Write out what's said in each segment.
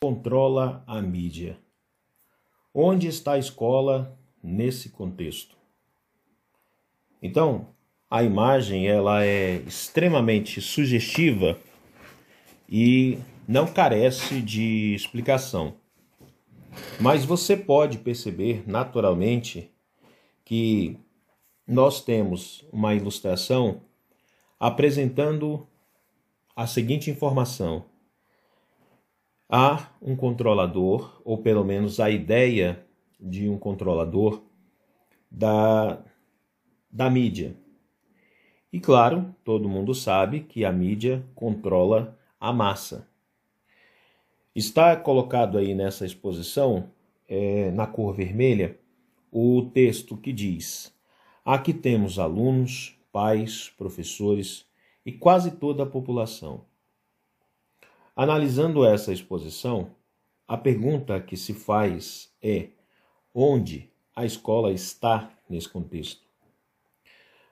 controla a mídia? Onde está a escola nesse contexto? Então, a imagem ela é extremamente sugestiva e não carece de explicação. Mas você pode perceber naturalmente que nós temos uma ilustração apresentando a seguinte informação: há um controlador, ou pelo menos a ideia de um controlador da, da mídia. E claro, todo mundo sabe que a mídia controla a massa. Está colocado aí nessa exposição, é, na cor vermelha, o texto que diz: Aqui temos alunos, pais, professores e quase toda a população. Analisando essa exposição, a pergunta que se faz é: onde a escola está nesse contexto?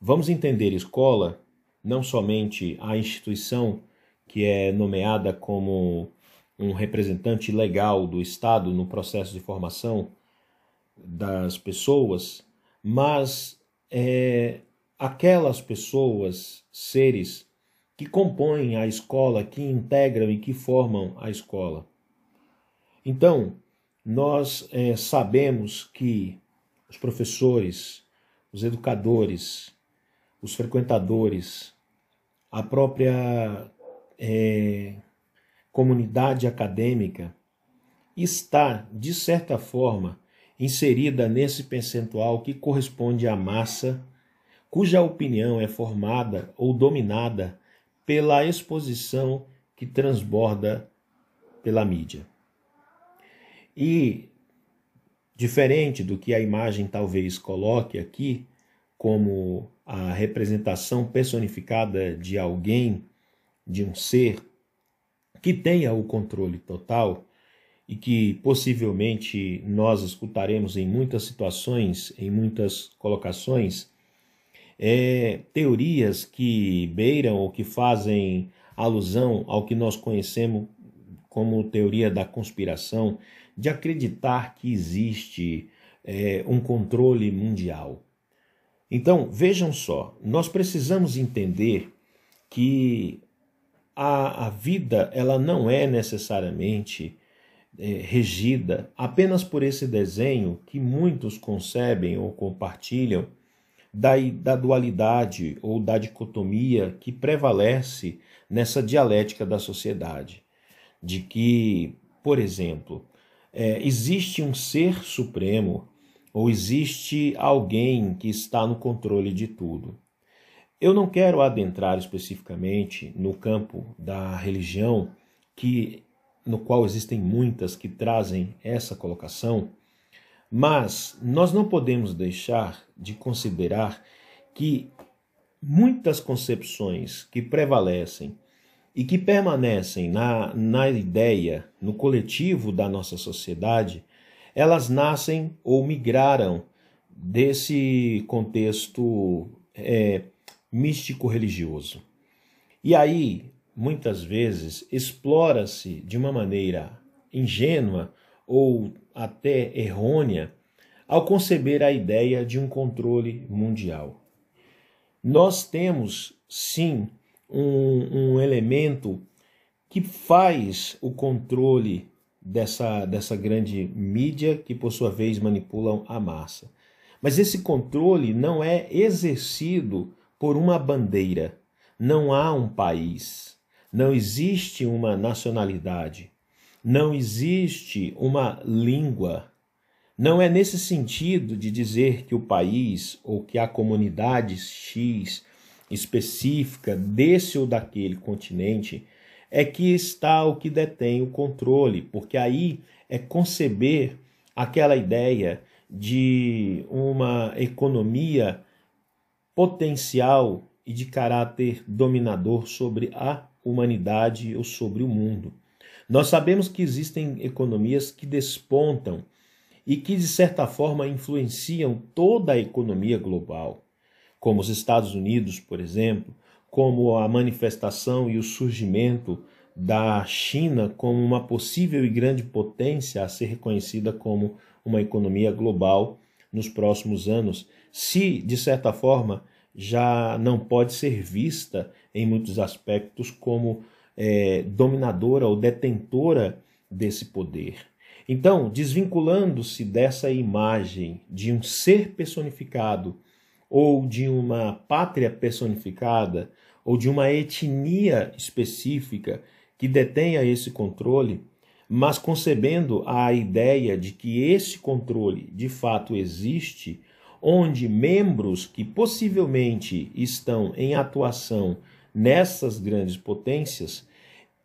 Vamos entender escola não somente a instituição que é nomeada como um representante legal do Estado no processo de formação das pessoas, mas é, aquelas pessoas, seres que compõem a escola, que integram e que formam a escola. Então, nós é, sabemos que os professores, os educadores, os frequentadores, a própria é, comunidade acadêmica está, de certa forma, inserida nesse percentual que corresponde à massa cuja opinião é formada ou dominada pela exposição que transborda pela mídia. E, diferente do que a imagem talvez coloque aqui, como a representação personificada de alguém, de um ser que tenha o controle total e que possivelmente nós escutaremos em muitas situações, em muitas colocações, é, teorias que beiram ou que fazem alusão ao que nós conhecemos como teoria da conspiração, de acreditar que existe é, um controle mundial. Então, vejam só, nós precisamos entender que a, a vida ela não é necessariamente é, regida apenas por esse desenho que muitos concebem ou compartilham da, da dualidade ou da dicotomia que prevalece nessa dialética da sociedade. De que, por exemplo, é, existe um ser supremo ou existe alguém que está no controle de tudo. Eu não quero adentrar especificamente no campo da religião, que no qual existem muitas que trazem essa colocação, mas nós não podemos deixar de considerar que muitas concepções que prevalecem e que permanecem na, na ideia, no coletivo da nossa sociedade, elas nascem ou migraram desse contexto é, místico-religioso. E aí, muitas vezes, explora-se de uma maneira ingênua ou até errônea ao conceber a ideia de um controle mundial. Nós temos, sim, um, um elemento que faz o controle dessa, dessa grande mídia que, por sua vez, manipulam a massa. Mas esse controle não é exercido por uma bandeira. Não há um país, não existe uma nacionalidade, não existe uma língua. Não é nesse sentido de dizer que o país ou que a comunidade X específica desse ou daquele continente é que está o que detém o controle, porque aí é conceber aquela ideia de uma economia potencial e de caráter dominador sobre a humanidade ou sobre o mundo. Nós sabemos que existem economias que despontam e que, de certa forma, influenciam toda a economia global, como os Estados Unidos, por exemplo, como a manifestação e o surgimento da China como uma possível e grande potência a ser reconhecida como uma economia global nos próximos anos, se, de certa forma, já não pode ser vista em muitos aspectos como é, dominadora ou detentora desse poder. Então, desvinculando-se dessa imagem de um ser personificado ou de uma pátria personificada ou de uma etnia específica que detenha esse controle, mas concebendo a ideia de que esse controle de fato existe, onde membros que possivelmente estão em atuação nessas grandes potências,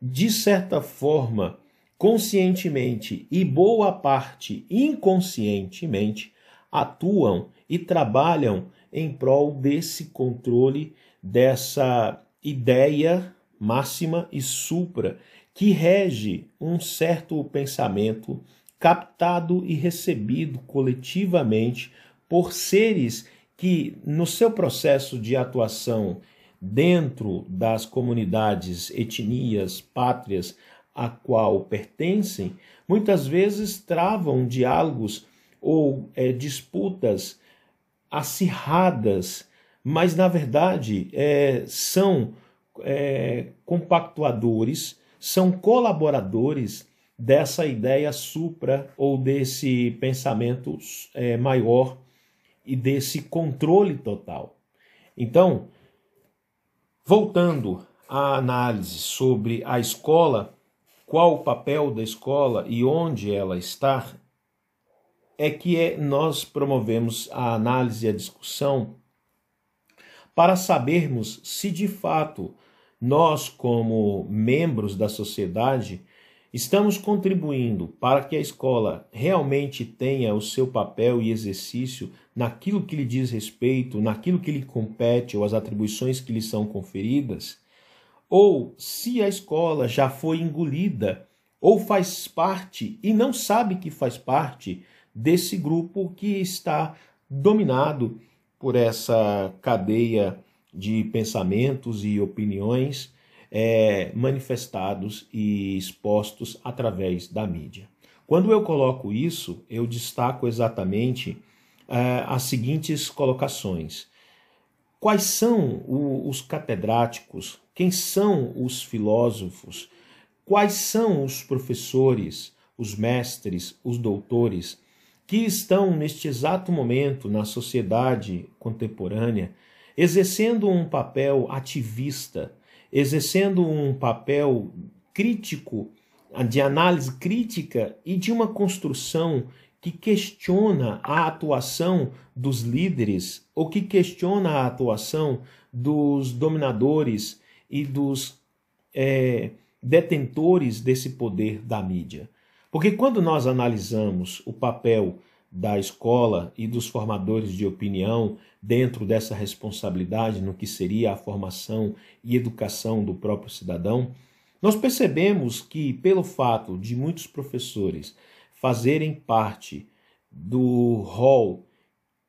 de certa forma, conscientemente e boa parte inconscientemente, atuam e trabalham em prol desse controle, dessa ideia máxima e supra que rege um certo pensamento captado e recebido coletivamente por seres que, no seu processo de atuação dentro das comunidades, etnias, pátrias a qual pertencem, muitas vezes travam diálogos ou é, disputas acirradas, mas na verdade é, são é, compactuadores, são colaboradores dessa ideia supra ou desse pensamento é, maior e desse controle total. Então, voltando à análise sobre a escola, qual o papel da escola e onde ela está, é que é, nós promovemos a análise e a discussão para sabermos se de fato nós, como membros da sociedade, estamos contribuindo para que a escola realmente tenha o seu papel e exercício naquilo que lhe diz respeito, naquilo que lhe compete ou as atribuições que lhe são conferidas, ou se a escola já foi engolida ou faz parte e não sabe que faz parte desse grupo que está dominado por essa cadeia de pensamentos e opiniões é, manifestados e expostos através da mídia. Quando eu coloco isso, eu destaco exatamente é, as seguintes colocações. Quais são o, os catedráticos? Quem são os filósofos? Quais são os professores, os mestres, os doutores que estão neste exato momento na sociedade contemporânea exercendo um papel ativista, exercendo um papel crítico, de análise crítica e de uma construção que questiona a atuação dos líderes ou que questiona a atuação dos dominadores e dos é, detentores desse poder da mídia. Porque quando nós analisamos o papel da escola e dos formadores de opinião dentro dessa responsabilidade no que seria a formação e educação do próprio cidadão, nós percebemos que, pelo fato de muitos professores fazerem parte do rol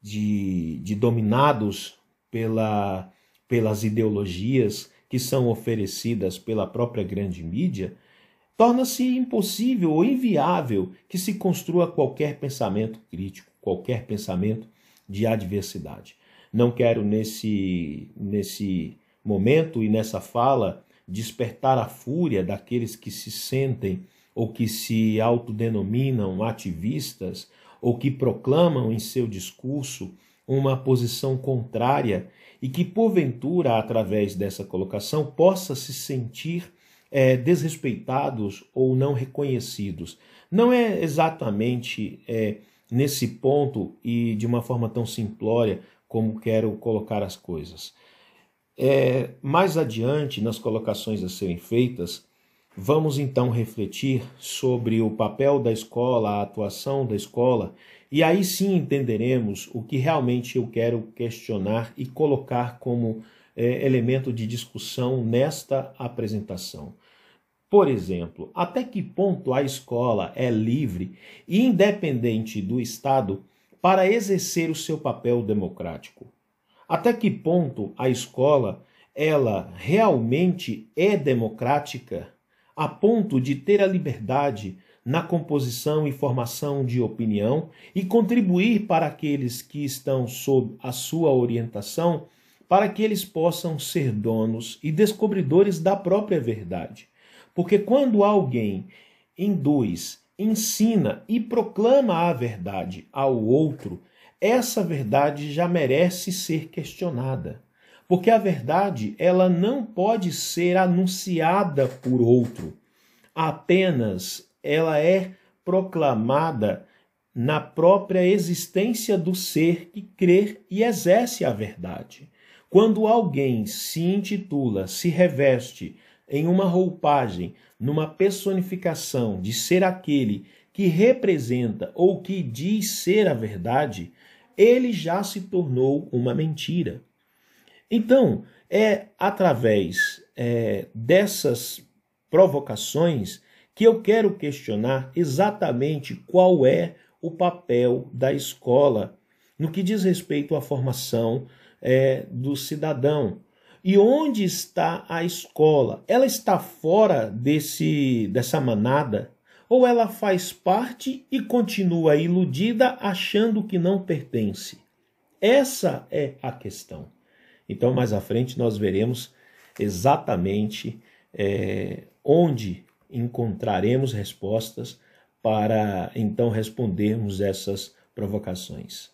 de, de dominados pela, pelas ideologias que são oferecidas pela própria grande mídia, torna-se impossível ou inviável que se construa qualquer pensamento crítico, qualquer pensamento de adversidade. Não quero nesse nesse momento e nessa fala despertar a fúria daqueles que se sentem ou que se autodenominam ativistas ou que proclamam em seu discurso uma posição contrária e que porventura através dessa colocação possa se sentir é, desrespeitados ou não reconhecidos. Não é exatamente é, nesse ponto e de uma forma tão simplória como quero colocar as coisas. É, mais adiante, nas colocações a serem feitas, vamos então refletir sobre o papel da escola, a atuação da escola, e aí sim entenderemos o que realmente eu quero questionar e colocar como é, elemento de discussão nesta apresentação. Por exemplo, até que ponto a escola é livre e independente do Estado para exercer o seu papel democrático? Até que ponto a escola ela realmente é democrática a ponto de ter a liberdade na composição e formação de opinião e contribuir para aqueles que estão sob a sua orientação, para que eles possam ser donos e descobridores da própria verdade. Porque quando alguém induz, ensina e proclama a verdade ao outro, essa verdade já merece ser questionada. Porque a verdade, ela não pode ser anunciada por outro. Apenas ela é proclamada na própria existência do ser que crê e exerce a verdade. Quando alguém se intitula, se reveste em uma roupagem, numa personificação de ser aquele que representa ou que diz ser a verdade, ele já se tornou uma mentira. Então, é através é, dessas provocações que eu quero questionar exatamente qual é o papel da escola no que diz respeito à formação é, do cidadão. E onde está a escola? Ela está fora desse dessa manada ou ela faz parte e continua iludida achando que não pertence? Essa é a questão. Então, mais à frente, nós veremos exatamente é, onde encontraremos respostas para então respondermos essas provocações.